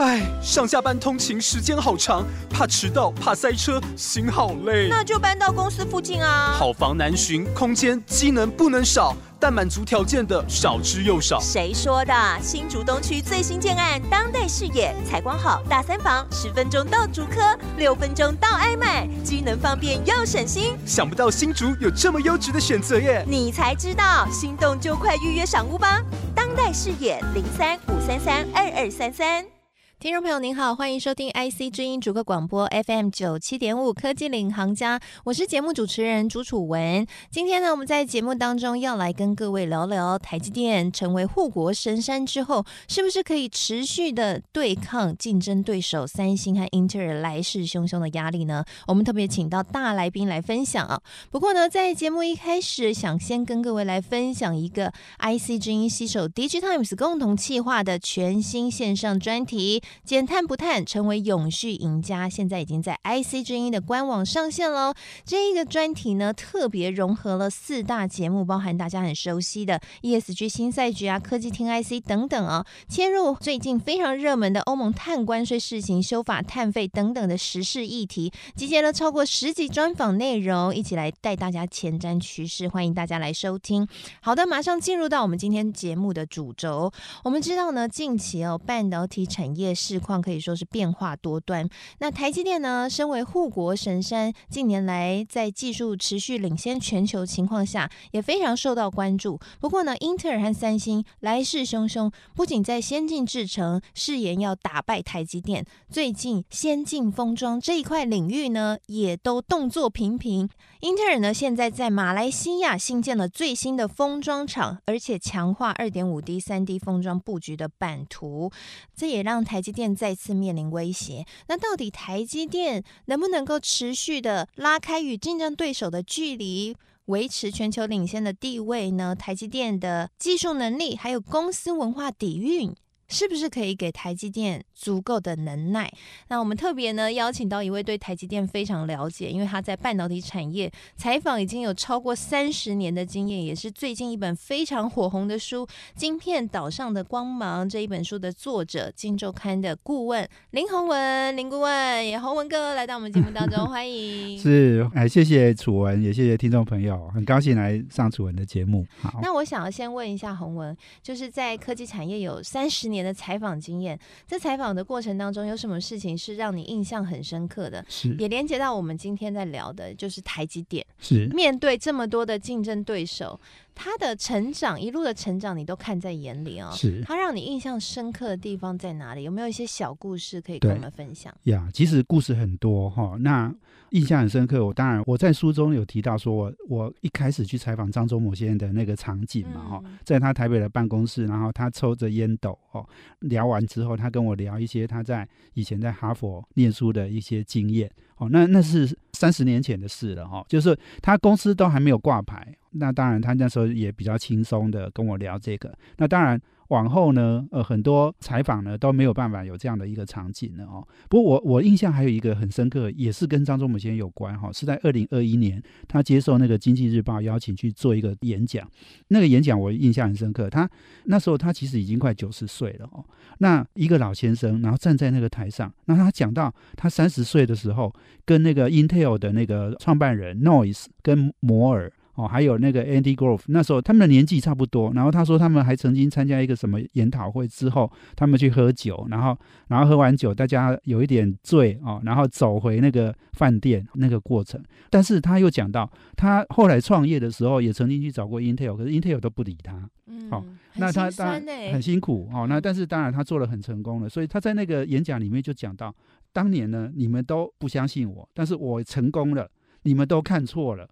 哎，上下班通勤时间好长，怕迟到，怕塞车，心好累。那就搬到公司附近啊。好房难寻，空间机能不能少，但满足条件的少之又少。谁说的？新竹东区最新建案，当代视野，采光好，大三房，十分钟到竹科，六分钟到爱买，机能方便又省心。想不到新竹有这么优质的选择耶！你才知道，心动就快预约赏屋吧。当代视野零三五三三二二三三。听众朋友您好，欢迎收听 IC 之音主客广播 FM 九七点五科技领航家，我是节目主持人朱楚文。今天呢，我们在节目当中要来跟各位聊聊台积电成为护国神山之后，是不是可以持续的对抗竞争对手三星和英特尔来势汹汹的压力呢？我们特别请到大来宾来分享啊。不过呢，在节目一开始，想先跟各位来分享一个 IC 之音携手 DIGITIMES 共同企划的全新线上专题。减碳不碳，成为永续赢家。现在已经在 IC 之音的官网上线喽。这一个专题呢，特别融合了四大节目，包含大家很熟悉的 ESG 新赛局啊、科技听 IC 等等啊，切入最近非常热门的欧盟碳关税试行、修法碳费等等的时事议题，集结了超过十集专访内容，一起来带大家前瞻趋势。欢迎大家来收听。好的，马上进入到我们今天节目的主轴。我们知道呢，近期哦，半导体产业市况可以说是变化多端。那台积电呢，身为护国神山，近年来在技术持续领先全球情况下，也非常受到关注。不过呢，英特尔和三星来势汹汹，不仅在先进制程誓言要打败台积电，最近先进封装这一块领域呢，也都动作频频。英特尔呢，现在在马来西亚新建了最新的封装厂，而且强化二点五 D、三 D 封装布局的版图，这也让台积电。再次面临威胁，那到底台积电能不能够持续的拉开与竞争对手的距离，维持全球领先的地位呢？台积电的技术能力还有公司文化底蕴，是不是可以给台积电足够的能耐？那我们特别呢邀请到一位对台积电非常了解，因为他在半导体产业采访已经有超过三十年的经验，也是最近一本非常火红的书《晶片岛上的光芒》这一本书的作者，《金周刊》的顾问林宏文林顾问，也宏文哥来到我们节目当中，欢迎。是，哎，谢谢楚文，也谢谢听众朋友，很高兴来上楚文的节目。好，那我想要先问一下宏文，就是在科技产业有三十年。的采访经验，在采访的过程当中，有什么事情是让你印象很深刻的？是也连接到我们今天在聊的，就是台积电。是面对这么多的竞争对手，他的成长一路的成长，你都看在眼里哦。是他让你印象深刻的地方在哪里？有没有一些小故事可以跟我们分享？呀，其实故事很多哈。那印象很深刻，我当然我在书中有提到说，我我一开始去采访张忠谋先生的那个场景嘛哈，嗯、在他台北的办公室，然后他抽着烟斗哦，聊完之后，他跟我聊一些他在以前在哈佛念书的一些经验哦，那那是三十年前的事了哈，就是他公司都还没有挂牌，那当然他那时候也比较轻松的跟我聊这个，那当然。往后呢，呃，很多采访呢都没有办法有这样的一个场景了哦。不过我我印象还有一个很深刻，也是跟张忠谋先生有关哈，是在二零二一年，他接受那个经济日报邀请去做一个演讲。那个演讲我印象很深刻，他那时候他其实已经快九十岁了哦。那一个老先生，然后站在那个台上，那他讲到他三十岁的时候，跟那个 Intel 的那个创办人 Noyce 跟摩尔。哦，还有那个 Andy Grove，那时候他们的年纪差不多。然后他说，他们还曾经参加一个什么研讨会之后，他们去喝酒，然后然后喝完酒，大家有一点醉哦，然后走回那个饭店那个过程。但是他又讲到，他后来创业的时候也曾经去找过 Intel，可是 Intel 都不理他。嗯，好、哦，那他当然很辛苦哦。那但是当然他做了很成功了，所以他在那个演讲里面就讲到，当年呢你们都不相信我，但是我成功了，你们都看错了。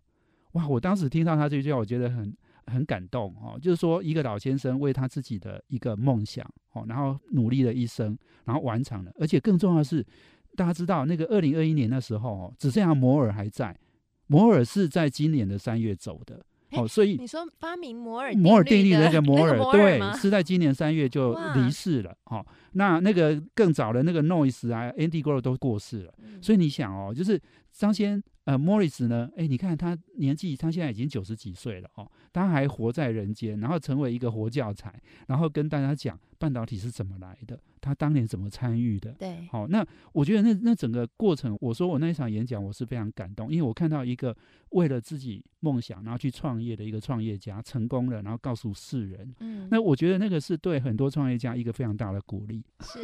哇！我当时听到他这句话，我觉得很很感动哦。就是说，一个老先生为他自己的一个梦想哦，然后努力了一生，然后完成了。而且更重要的是，大家知道那个二零二一年的时候哦，只剩下摩尔还在。摩尔是在今年的三月走的。哦，所以你说发明摩尔摩尔定律的那个摩尔，对，是在今年三月就离世了。哦，那那个更早的那个 Noyce 啊，Andy Grove 都过世了。嗯、所以你想哦，就是张先呃 Morris 呢，哎，你看他年纪，他现在已经九十几岁了哦，他还活在人间，然后成为一个活教材，然后跟大家讲半导体是怎么来的。他当年怎么参与的？对，好，那我觉得那那整个过程，我说我那一场演讲，我是非常感动，因为我看到一个为了自己梦想然后去创业的一个创业家成功了，然后告诉世人，嗯，那我觉得那个是对很多创业家一个非常大的鼓励。是，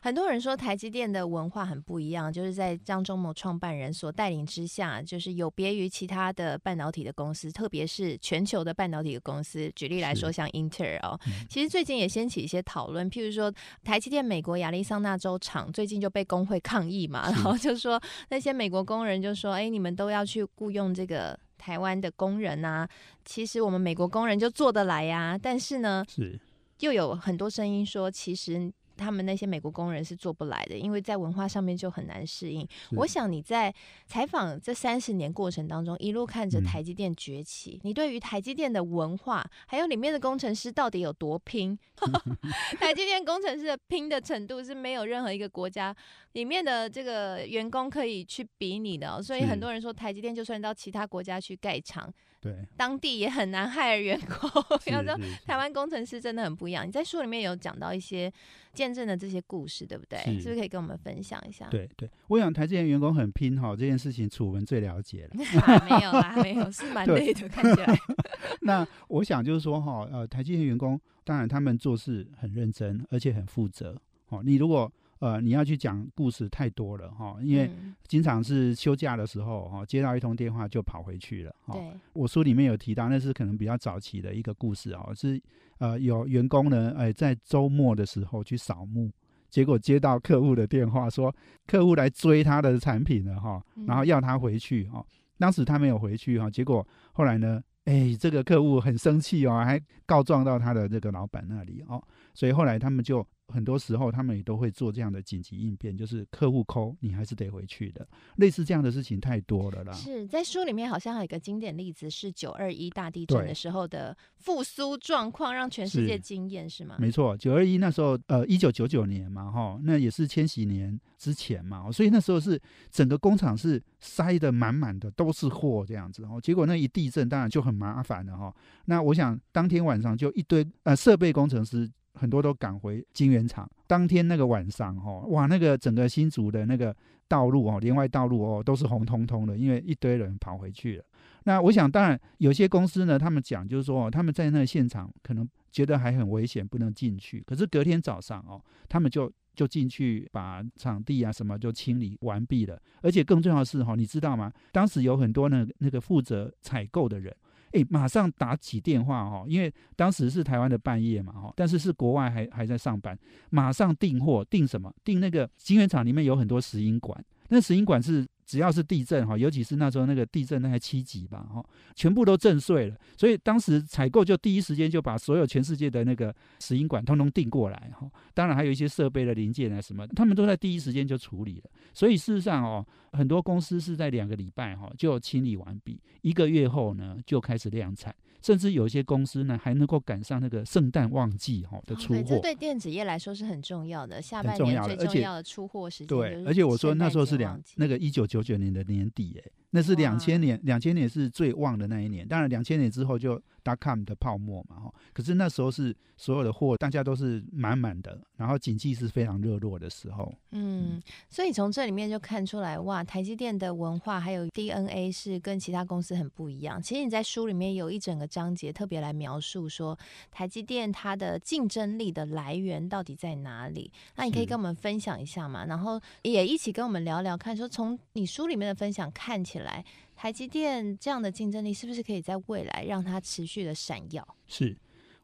很多人说台积电的文化很不一样，就是在张忠谋创办人所带领之下，就是有别于其他的半导体的公司，特别是全球的半导体的公司。举例来说，像英特尔哦，嗯、其实最近也掀起一些讨论，譬如说台积电。美国亚利桑那州厂最近就被工会抗议嘛，然后就说那些美国工人就说：“哎，你们都要去雇佣这个台湾的工人啊，其实我们美国工人就做得来呀。”但是呢，是又有很多声音说，其实。他们那些美国工人是做不来的，因为在文化上面就很难适应。我想你在采访这三十年过程当中，一路看着台积电崛起，嗯、你对于台积电的文化，还有里面的工程师到底有多拼？台积电工程师的拼的程度是没有任何一个国家里面的这个员工可以去比拟的。所以很多人说，台积电就算到其他国家去盖厂。对，当地也很难害员工。要说台湾工程师真的很不一样。你在书里面有讲到一些见证的这些故事，对不对？是，是不是可以跟我们分享一下？对对，我想台积电员工很拼哈，这件事情楚文最了解了。没有啦，没有，是蛮累的，看起来。那我想就是说哈，呃，台积电员工当然他们做事很认真，而且很负责。哦，你如果呃，你要去讲故事太多了哈，因为经常是休假的时候哈，接到一通电话就跑回去了哈。对，我书里面有提到，那是可能比较早期的一个故事哦，是呃有员工呢，哎，在周末的时候去扫墓，结果接到客户的电话，说客户来追他的产品了哈，然后要他回去哈，当时他没有回去哈，结果后来呢，哎，这个客户很生气哦，还告状到他的这个老板那里哦，所以后来他们就。很多时候，他们也都会做这样的紧急应变，就是客户 call，你还是得回去的。类似这样的事情太多了啦。是在书里面好像还有一个经典例子，是九二一大地震的时候的复苏状况，让全世界惊艳，是吗？没错，九二一那时候，呃，一九九九年嘛，哈，那也是千禧年之前嘛，所以那时候是整个工厂是塞得满满的，都是货这样子。哦，结果那一地震，当然就很麻烦了哈。那我想当天晚上就一堆呃设备工程师。很多都赶回金圆厂。当天那个晚上，哈，哇，那个整个新竹的那个道路哦，连外道路哦，都是红彤彤的，因为一堆人跑回去了。那我想，当然有些公司呢，他们讲就是说，他们在那个现场可能觉得还很危险，不能进去。可是隔天早上哦，他们就就进去把场地啊什么就清理完毕了。而且更重要的是哈，你知道吗？当时有很多那那个负责采购的人。哎，马上打起电话哈，因为当时是台湾的半夜嘛哈，但是是国外还还在上班，马上订货，订什么？订那个晶圆厂里面有很多石英管，那石英管是。只要是地震哈，尤其是那时候那个地震那才七级吧哈，全部都震碎了。所以当时采购就第一时间就把所有全世界的那个石英管通通订过来哈。当然还有一些设备的零件啊什么，他们都在第一时间就处理了。所以事实上哦，很多公司是在两个礼拜哈就清理完毕，一个月后呢就开始量产。甚至有一些公司呢，还能够赶上那个圣诞旺季哈的出货。对电子业来说是很重要的，下半年最重要的出货时间。对，而且我说那时候是两那个一九九九年的年底，哎，那是两千年，两千年是最旺的那一年。当然，两千年之后就。dot com 的泡沫嘛，哈，可是那时候是所有的货，大家都是满满的，然后景气是非常热络的时候。嗯，所以从这里面就看出来，哇，台积电的文化还有 DNA 是跟其他公司很不一样。其实你在书里面有一整个章节特别来描述说，台积电它的竞争力的来源到底在哪里？那你可以跟我们分享一下嘛，然后也一起跟我们聊聊看，说从你书里面的分享看起来。来台积电这样的竞争力是不是可以在未来让它持续的闪耀？是，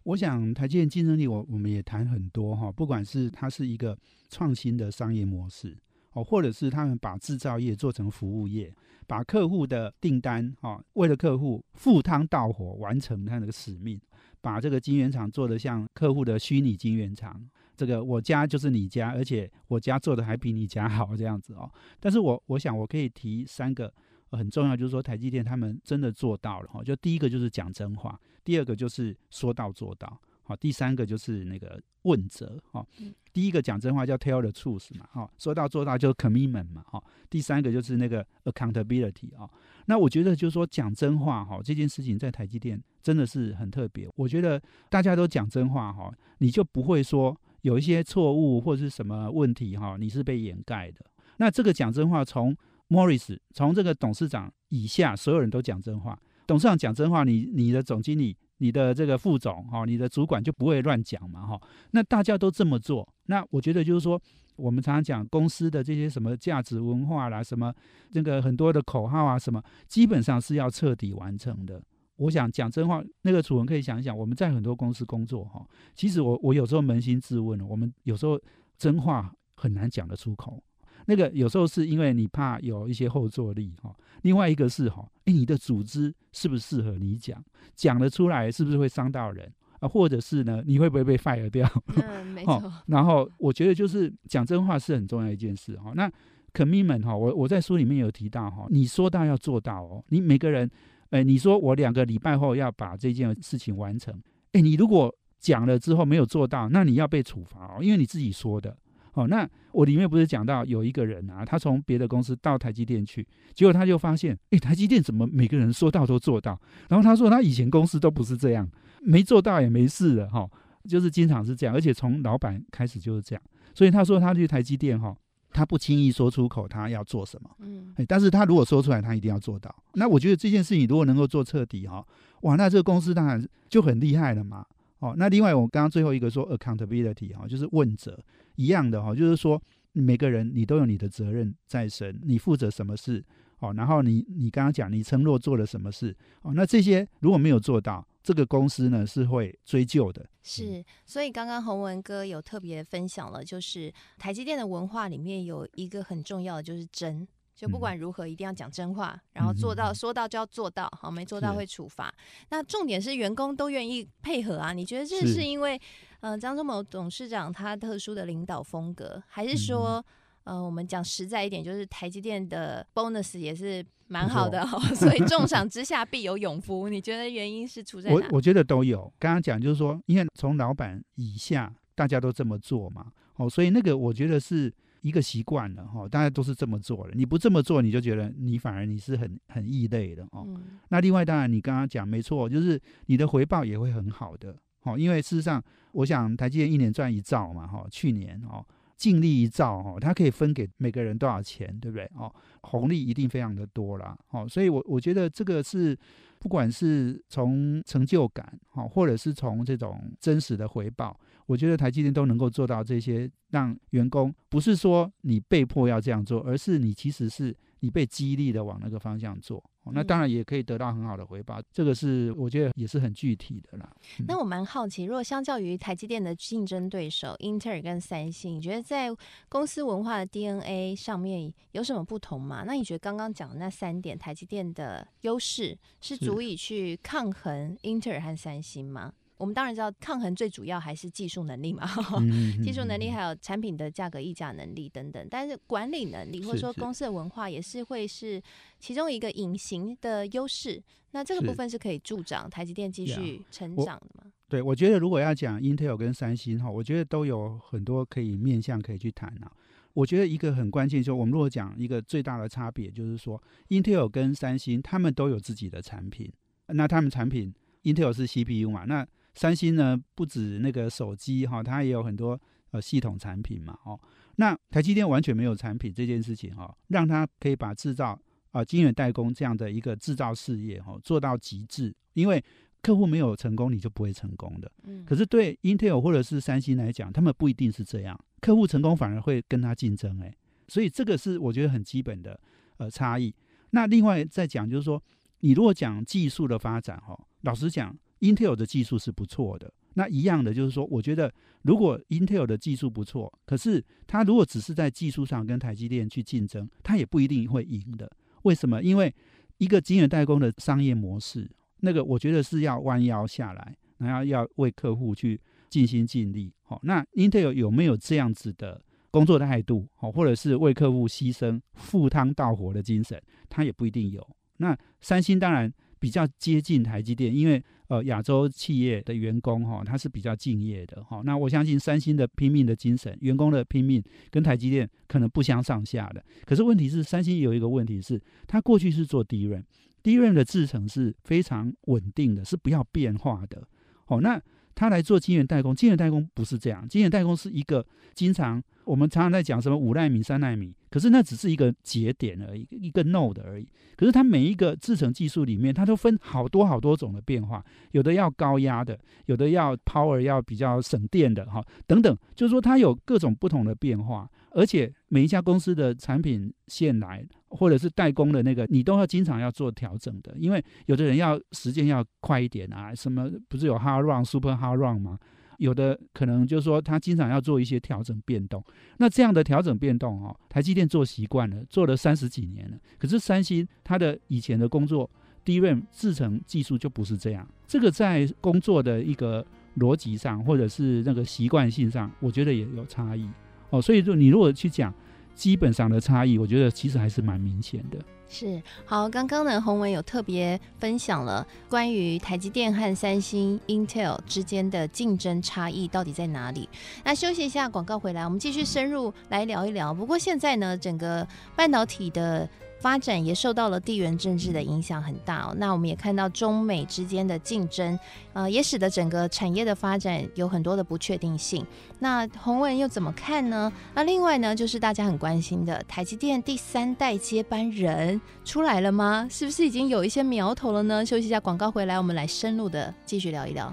我想台积电竞争力，我我们也谈很多哈，不管是它是一个创新的商业模式哦，或者是他们把制造业做成服务业，把客户的订单哈，为了客户赴汤蹈火完成他那个使命，把这个晶圆厂做得像客户的虚拟晶圆厂，这个我家就是你家，而且我家做的还比你家好这样子哦。但是我我想我可以提三个。很重要，就是说台积电他们真的做到了哈。就第一个就是讲真话，第二个就是说到做到，好，第三个就是那个问责哈。第一个讲真话叫 tell the truth 嘛，哈，说到做到就是 commitment 嘛，哈。第三个就是那个 accountability 啊。那我觉得就是说讲真话哈，这件事情在台积电真的是很特别。我觉得大家都讲真话哈，你就不会说有一些错误或者是什么问题哈，你是被掩盖的。那这个讲真话从 Morris 从这个董事长以下，所有人都讲真话。董事长讲真话，你你的总经理、你的这个副总哈、你的主管就不会乱讲嘛哈。那大家都这么做，那我觉得就是说，我们常常讲公司的这些什么价值文化啦，什么这个很多的口号啊，什么基本上是要彻底完成的。我想讲真话，那个楚文可以想一想，我们在很多公司工作哈，其实我我有时候扪心自问，我们有时候真话很难讲得出口。那个有时候是因为你怕有一些后坐力哈，另外一个是哈，诶，你的组织适不适合你讲，讲得出来是不是会伤到人啊？或者是呢，你会不会被 fire 掉？嗯，没错。然后我觉得就是讲真话是很重要一件事哈。那 commitment 哈，我我在书里面有提到哈，你说到要做到哦。你每个人，诶，你说我两个礼拜后要把这件事情完成，诶，你如果讲了之后没有做到，那你要被处罚哦，因为你自己说的。哦，那我里面不是讲到有一个人啊，他从别的公司到台积电去，结果他就发现，诶，台积电怎么每个人说到都做到？然后他说他以前公司都不是这样，没做到也没事的哈、哦，就是经常是这样，而且从老板开始就是这样。所以他说他去台积电哈、哦，他不轻易说出口他要做什么，嗯，但是他如果说出来，他一定要做到。那我觉得这件事情如果能够做彻底哈、哦，哇，那这个公司当然就很厉害了嘛。哦，那另外我刚刚最后一个说 accountability 哈，就是问责。一样的哈，就是说每个人你都有你的责任在身，你负责什么事哦，然后你你刚刚讲你承诺做了什么事哦，那这些如果没有做到，这个公司呢是会追究的。是，所以刚刚洪文哥有特别分享了，就是台积电的文化里面有一个很重要的就是真。就不管如何，一定要讲真话，嗯、然后做到说到就要做到，好，没做到会处罚。那重点是员工都愿意配合啊？你觉得这是因为，呃，张忠谋董事长他特殊的领导风格，还是说，嗯、呃，我们讲实在一点，就是台积电的 bonus 也是蛮好的，所以重赏 之下必有勇夫。你觉得原因是出在哪？我我觉得都有。刚刚讲就是说，因为从老板以下大家都这么做嘛，哦，所以那个我觉得是。一个习惯了哈，大家都是这么做的。你不这么做，你就觉得你反而你是很很异类的哦。嗯、那另外当然，你刚刚讲没错，就是你的回报也会很好的。哦，因为事实上，我想台积电一年赚一兆嘛哈，去年哦净利一兆哦，它可以分给每个人多少钱，对不对？哦，红利一定非常的多啦。哦，所以我我觉得这个是。不管是从成就感，哈，或者是从这种真实的回报，我觉得台积电都能够做到这些，让员工不是说你被迫要这样做，而是你其实是你被激励的往那个方向做。那当然也可以得到很好的回报，这个是我觉得也是很具体的啦。嗯、那我蛮好奇，如果相较于台积电的竞争对手英特尔跟三星，你觉得在公司文化的 DNA 上面有什么不同吗？那你觉得刚刚讲的那三点，台积电的优势是足以去抗衡英特尔和三星吗？我们当然知道，抗衡最主要还是技术能力嘛，嗯、技术能力还有产品的价格溢价能力等等。但是管理能力或者说公司的文化也是会是其中一个隐形的优势。那这个部分是可以助长台积电继续成长的吗？对，我觉得如果要讲 Intel 跟三星哈，我觉得都有很多可以面向可以去谈啊。我觉得一个很关键，就是我们如果讲一个最大的差别，就是说 Intel 跟三星他们都有自己的产品，那他们产品 Intel 是 CPU 嘛，那三星呢，不止那个手机哈，它也有很多呃系统产品嘛，哦，那台积电完全没有产品这件事情哈，让它可以把制造啊晶圆代工这样的一个制造事业哈做到极致，因为客户没有成功，你就不会成功的。嗯。可是对 Intel 或者是三星来讲，他们不一定是这样，客户成功反而会跟他竞争哎，所以这个是我觉得很基本的呃差异。那另外再讲就是说，你如果讲技术的发展哈，老实讲。Intel 的技术是不错的，那一样的就是说，我觉得如果 Intel 的技术不错，可是它如果只是在技术上跟台积电去竞争，它也不一定会赢的。为什么？因为一个晶圆代工的商业模式，那个我觉得是要弯腰下来，然后要为客户去尽心尽力。好，那 Intel 有没有这样子的工作态度，好或者是为客户牺牲、赴汤蹈火的精神，他也不一定有。那三星当然比较接近台积电，因为呃亚洲企业的员工哈，他是比较敬业的哈。那我相信三星的拼命的精神，员工的拼命跟台积电可能不相上下的。可是问题是，三星有一个问题是，他过去是做低润，低润的制程是非常稳定的，是不要变化的。哦，那他来做晶圆代工，晶圆代工不是这样，晶圆代工是一个经常。我们常常在讲什么五纳米、三纳米，可是那只是一个节点而已，一个 node 而已。可是它每一个制程技术里面，它都分好多好多种的变化，有的要高压的，有的要 power 要比较省电的，哈，等等，就是说它有各种不同的变化，而且每一家公司的产品线来或者是代工的那个，你都要经常要做调整的，因为有的人要时间要快一点啊，什么不是有 hard run、super hard run 吗？有的可能就是说，他经常要做一些调整变动。那这样的调整变动，哦，台积电做习惯了，做了三十几年了。可是三星它的以前的工作，DRAM 制程技术就不是这样。这个在工作的一个逻辑上，或者是那个习惯性上，我觉得也有差异。哦，所以说你如果去讲基本上的差异，我觉得其实还是蛮明显的。是好，刚刚呢，洪文有特别分享了关于台积电和三星、Intel 之间的竞争差异到底在哪里。那休息一下，广告回来，我们继续深入来聊一聊。不过现在呢，整个半导体的。发展也受到了地缘政治的影响很大。那我们也看到中美之间的竞争，呃，也使得整个产业的发展有很多的不确定性。那洪文又怎么看呢？那另外呢，就是大家很关心的台积电第三代接班人出来了吗？是不是已经有一些苗头了呢？休息一下，广告回来，我们来深入的继续聊一聊。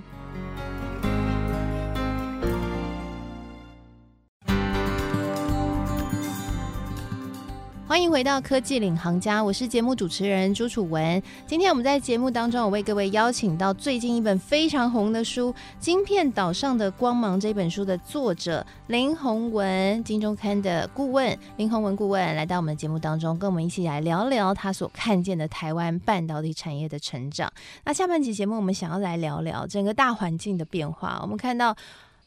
欢迎回到科技领航家，我是节目主持人朱楚文。今天我们在节目当中，我为各位邀请到最近一本非常红的书《晶片岛上的光芒》这本书的作者林宏文，金周刊的顾问林宏文顾问来到我们节目当中，跟我们一起来聊聊他所看见的台湾半导体产业的成长。那下半集节目，我们想要来聊聊整个大环境的变化。我们看到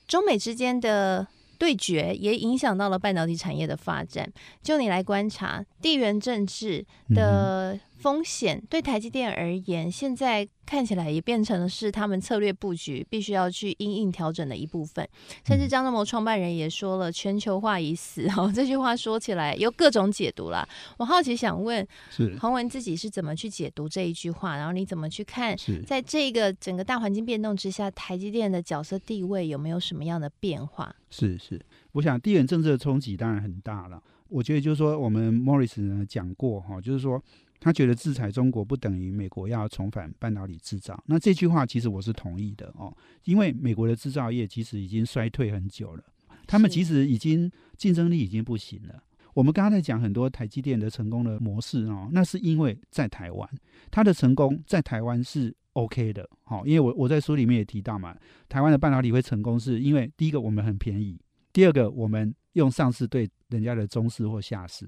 中美之间的。对决也影响到了半导体产业的发展。就你来观察，地缘政治的风险对台积电而言，现在看起来也变成了是他们策略布局必须要去因应调整的一部分。甚至张忠谋创办人也说了“全球化已死”哦，这句话说起来有各种解读啦。我好奇想问，是洪文自己是怎么去解读这一句话？然后你怎么去看，在这个整个大环境变动之下，台积电的角色地位有没有什么样的变化？是是，我想地缘政治的冲击当然很大了。我觉得就是说，我们 Morris 呢讲过哈，就是说。他觉得制裁中国不等于美国要重返半导体制造。那这句话其实我是同意的哦，因为美国的制造业其实已经衰退很久了，他们其实已经竞争力已经不行了。我们刚刚在讲很多台积电的成功的模式哦，那是因为在台湾，它的成功在台湾是 OK 的。好，因为我我在书里面也提到嘛，台湾的半导体会成功是因为第一个我们很便宜，第二个我们用上市对人家的中市或下市，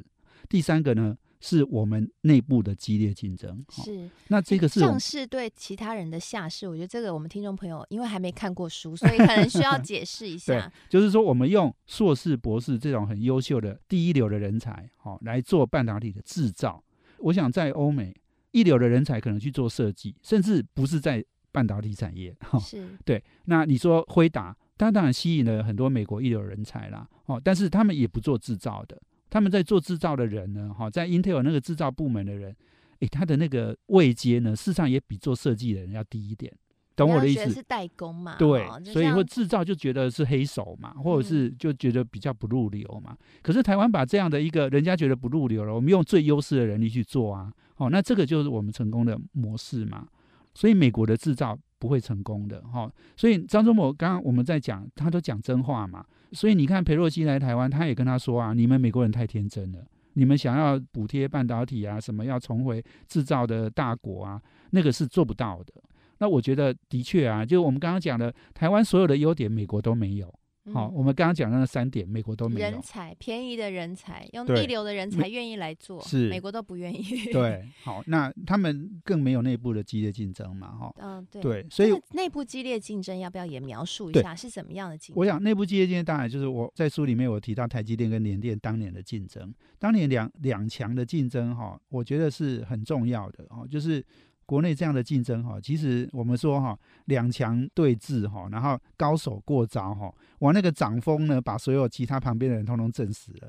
第三个呢，是我们内部的激烈竞争，是那这个是上市对其他人的下市，我觉得这个我们听众朋友因为还没看过书，所以可能需要 解释一下。对，就是说我们用硕士、博士这种很优秀的第一流的人才，好来做半导体的制造。我想在欧美，一流的人才可能去做设计，甚至不是在半导体产业。哈是，对。那你说辉达，它当然吸引了很多美国一流人才啦，哦，但是他们也不做制造的。他们在做制造的人呢，哈，在 Intel 那个制造部门的人，诶，他的那个位阶呢，事实上也比做设计的人要低一点，懂我的意思？是代工嘛？对，所以会制造就觉得是黑手嘛，或者是就觉得比较不入流嘛。嗯、可是台湾把这样的一个人家觉得不入流了，我们用最优势的人力去做啊，哦，那这个就是我们成功的模式嘛。所以美国的制造不会成功的，哈。所以张忠谋刚刚我们在讲，他都讲真话嘛。所以你看，裴洛西来台湾，他也跟他说啊：“你们美国人太天真了，你们想要补贴半导体啊，什么要重回制造的大国啊，那个是做不到的。”那我觉得的确啊，就我们刚刚讲的，台湾所有的优点，美国都没有。好，我们刚刚讲的那三点，美国都没有。人才，便宜的人才，用一流的人才愿意来做，是美国都不愿意。对，好，那他们更没有内部的激烈竞争嘛，哈。嗯，对。对，所以内部激烈竞争要不要也描述一下是怎么样的竞争？我想内部激烈竞争当然就是我在书里面我提到台积电跟联电当年的竞争，当年两两强的竞争哈，我觉得是很重要的哦，就是。国内这样的竞争哈，其实我们说哈，两强对峙哈，然后高手过招哈，哇，那个掌风呢，把所有其他旁边的人通通震死了，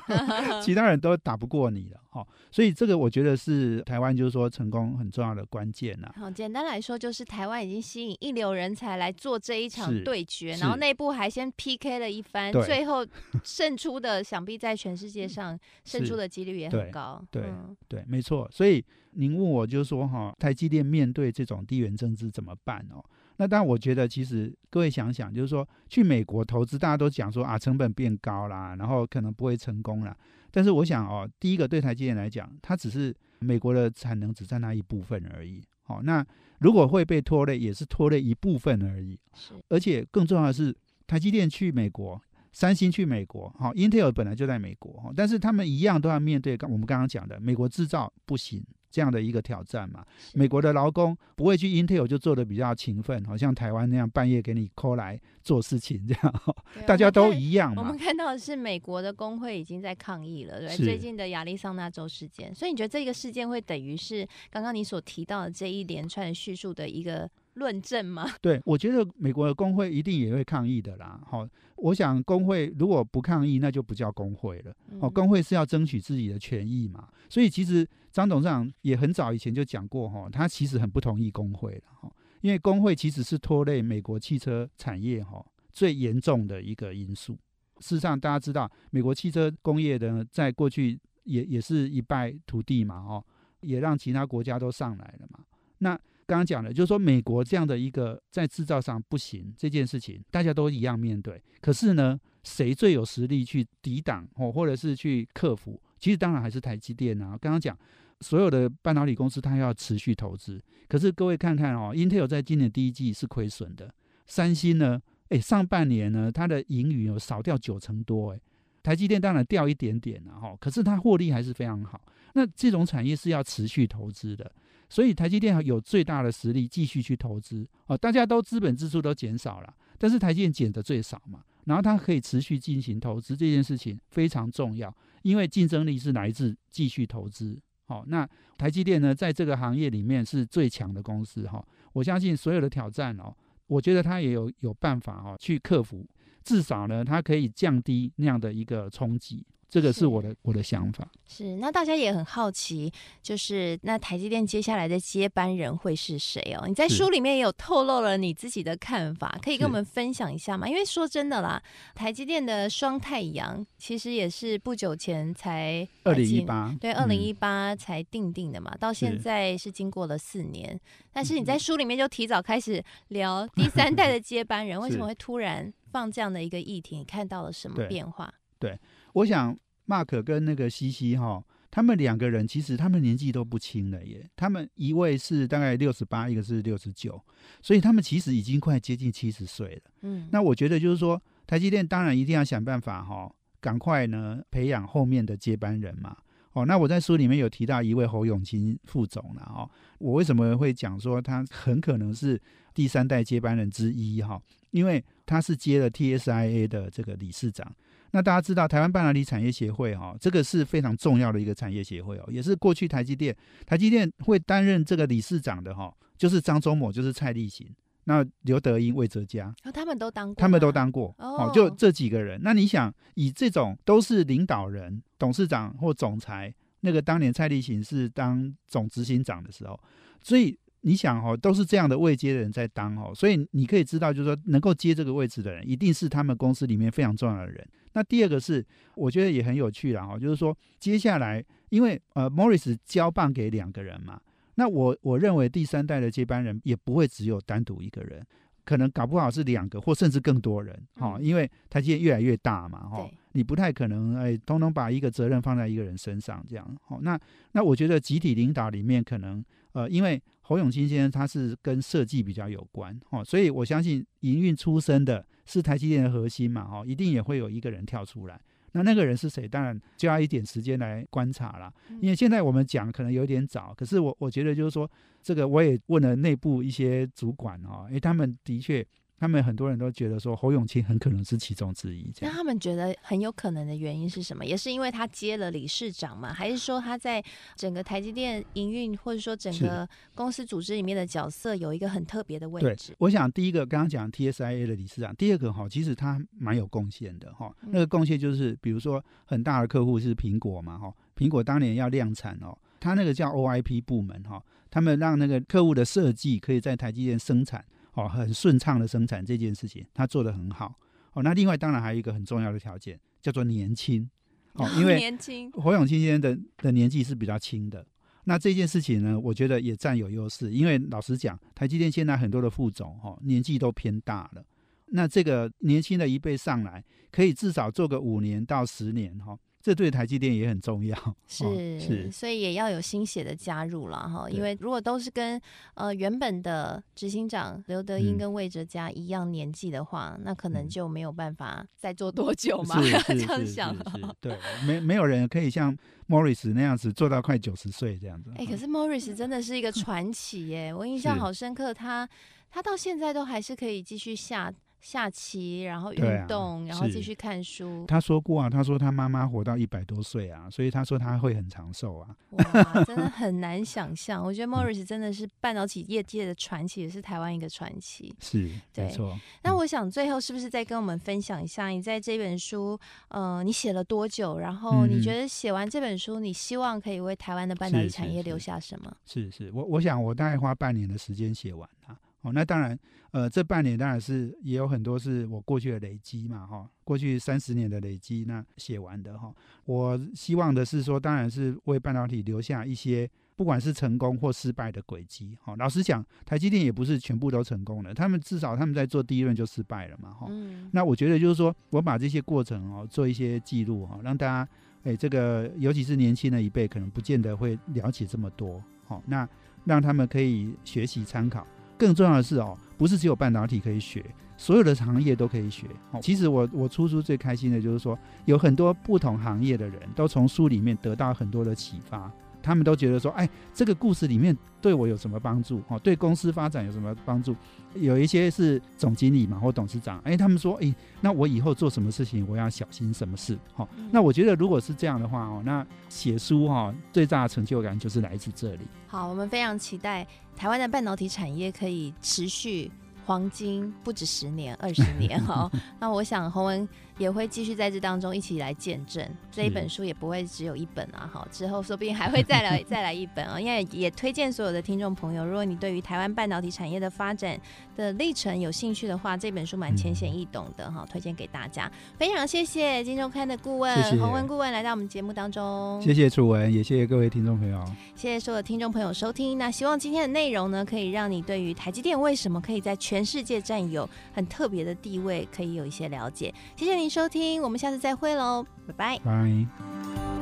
其他人都打不过你了哈。所以这个我觉得是台湾就是说成功很重要的关键呐。好，简单来说就是台湾已经吸引一流人才来做这一场对决，然后内部还先 PK 了一番，最后胜出的想必在全世界上胜出的几率也很高。对对，对，没错，所以。您问我就是说哈，台积电面对这种地缘政治怎么办哦？那但，我觉得其实各位想想，就是说去美国投资，大家都讲说啊，成本变高啦，然后可能不会成功啦。但是我想哦，第一个对台积电来讲，它只是美国的产能只占那一部分而已。好，那如果会被拖累，也是拖累一部分而已。是，而且更重要的是，台积电去美国，三星去美国，好，Intel 本来就在美国，但是他们一样都要面对我们刚刚讲的美国制造不行。这样的一个挑战嘛，美国的劳工不会去 Intel 就做的比较勤奋，好像台湾那样半夜给你 call 来做事情这样，大家都一样嘛。我们看到的是美国的工会已经在抗议了，对，最近的亚利桑那州事件，所以你觉得这个事件会等于是刚刚你所提到的这一连串的叙述的一个论证吗？对，我觉得美国的工会一定也会抗议的啦。好，我想工会如果不抗议，那就不叫工会了。哦，工会是要争取自己的权益嘛。所以其实张董事长也很早以前就讲过，哈，他其实很不同意工会了，哈，因为工会其实是拖累美国汽车产业，哈，最严重的一个因素。事实上，大家知道，美国汽车工业的在过去也也是一败涂地嘛，哦，也让其他国家都上来了嘛。那刚刚讲的，就是说美国这样的一个在制造上不行这件事情，大家都一样面对。可是呢，谁最有实力去抵挡哦，或者是去克服？其实当然还是台积电啊。刚刚讲所有的半导体公司，它要持续投资。可是各位看看哦，Intel 在今年第一季是亏损的。三星呢，诶，上半年呢，它的盈余有少掉九成多。诶，台积电当然掉一点点了哈，可是它获利还是非常好。那这种产业是要持续投资的。所以台积电有最大的实力继续去投资哦，大家都资本支出都减少了，但是台积电减的最少嘛，然后它可以持续进行投资这件事情非常重要，因为竞争力是来自继续投资。好，那台积电呢，在这个行业里面是最强的公司哈，我相信所有的挑战哦，我觉得它也有有办法哦去克服，至少呢，它可以降低那样的一个冲击。这个是我的我的想法。是，那大家也很好奇，就是那台积电接下来的接班人会是谁哦？你在书里面也有透露了你自己的看法，可以跟我们分享一下吗？因为说真的啦，台积电的双太阳其实也是不久前才二零一八对二零一八才定定的嘛，到现在是经过了四年，但是你在书里面就提早开始聊第三代的接班人，为什么会突然放这样的一个议题？你看到了什么变化？对。我想，Mark 跟那个西西哈，他们两个人其实他们年纪都不轻了耶。他们一位是大概六十八，一个是六十九，所以他们其实已经快接近七十岁了。嗯，那我觉得就是说，台积电当然一定要想办法哈，赶快呢培养后面的接班人嘛。哦，那我在书里面有提到一位侯永清副总了哦。我为什么会讲说他很可能是第三代接班人之一哈？因为他是接了 TSIA 的这个理事长。那大家知道台湾半导体产业协会哈，这个是非常重要的一个产业协会哦，也是过去台积电台积电会担任这个理事长的哈，就是张忠谋，就是蔡立行，那刘德英、魏哲家，他们都当过，他们都当过哦，就这几个人。那你想，以这种都是领导人、董事长或总裁，那个当年蔡立行是当总执行长的时候，所以。你想哦，都是这样的位阶的人在当哦，所以你可以知道，就是说能够接这个位置的人，一定是他们公司里面非常重要的人。那第二个是，我觉得也很有趣了哈，就是说接下来，因为呃，Morris 交棒给两个人嘛，那我我认为第三代的接班人也不会只有单独一个人，可能搞不好是两个或甚至更多人哈，因为台积电越来越大嘛哈，你不太可能哎，通通把一个责任放在一个人身上这样。好，那那我觉得集体领导里面可能。呃，因为侯永清先生他是跟设计比较有关，哦，所以我相信营运出身的是台积电的核心嘛，哦，一定也会有一个人跳出来。那那个人是谁？当然就要一点时间来观察了，因为现在我们讲可能有点早，可是我我觉得就是说，这个我也问了内部一些主管哦，因为，他们的确。他们很多人都觉得说侯永庆很可能是其中之一。那他们觉得很有可能的原因是什么？也是因为他接了理事长嘛？还是说他在整个台积电营运或者说整个公司组织里面的角色有一个很特别的位置？对，我想第一个刚刚讲 TSIA 的理事长，第二个哈，其实他蛮有贡献的哈。那个贡献就是，比如说很大的客户是苹果嘛哈，苹果当年要量产哦，他那个叫 OIP 部门哈，他们让那个客户的设计可以在台积电生产。哦，很顺畅的生产这件事情，他做得很好。哦，那另外当然还有一个很重要的条件，叫做年轻。哦，因为 年轻，侯永清先生的的年纪是比较轻的。那这件事情呢，我觉得也占有优势，因为老实讲，台积电现在很多的副总，哈，年纪都偏大了。那这个年轻的一辈上来，可以至少做个五年到十年，哈。这对台积电也很重要，是、哦、是，所以也要有新血的加入了哈。因为如果都是跟呃原本的执行长刘德英跟魏哲家一样年纪的话，嗯、那可能就没有办法再做多久嘛。这样想，对，没没有人可以像 Morris 那样子做到快九十岁这样子。哎、欸，可是 Morris 真的是一个传奇耶，我印象好深刻，他他到现在都还是可以继续下。下棋，然后运动，啊、然后继续看书。他说过啊，他说他妈妈活到一百多岁啊，所以他说他会很长寿啊。哇，真的 很难想象。我觉得 Morris 真的是半导体业界的传奇，也是台湾一个传奇。是，对没错。那我想最后是不是再跟我们分享一下，你在这本书，呃，你写了多久？然后你觉得写完这本书，你希望可以为台湾的半导体产业留下什么？是是，是，是，我我想我大概花半年的时间写完它。哦，那当然，呃，这半年当然是也有很多是我过去的累积嘛，哈，过去三十年的累积，那写完的哈。我希望的是说，当然是为半导体留下一些，不管是成功或失败的轨迹。哈，老实讲，台积电也不是全部都成功的，他们至少他们在做第一轮就失败了嘛，哈。那我觉得就是说我把这些过程哦做一些记录哈，让大家，哎，这个尤其是年轻的一辈，可能不见得会了解这么多，好，那让他们可以学习参考。更重要的是哦，不是只有半导体可以学，所有的行业都可以学。哦，其实我我出书最开心的就是说，有很多不同行业的人都从书里面得到很多的启发。他们都觉得说，哎，这个故事里面对我有什么帮助？哦，对公司发展有什么帮助？有一些是总经理嘛，或董事长，哎，他们说，哎，那我以后做什么事情，我要小心什么事？好，那我觉得如果是这样的话，哦，那写书哈，最大的成就感就是来自这里。好，我们非常期待台湾的半导体产业可以持续黄金，不止十年、二十年。哦，那我想洪文。也会继续在这当中一起来见证这一本书，也不会只有一本啊！哈，之后说不定还会再来 再来一本啊！因为也推荐所有的听众朋友，如果你对于台湾半导体产业的发展的历程有兴趣的话，这本书蛮浅显易懂的哈，推荐给大家。非常谢谢金周刊的顾问洪文顾问来到我们节目当中，谢谢楚文，也谢谢各位听众朋友，谢谢所有听众朋友收听。那希望今天的内容呢，可以让你对于台积电为什么可以在全全世界占有很特别的地位，可以有一些了解。谢谢您。收听，我们下次再会喽，拜。拜。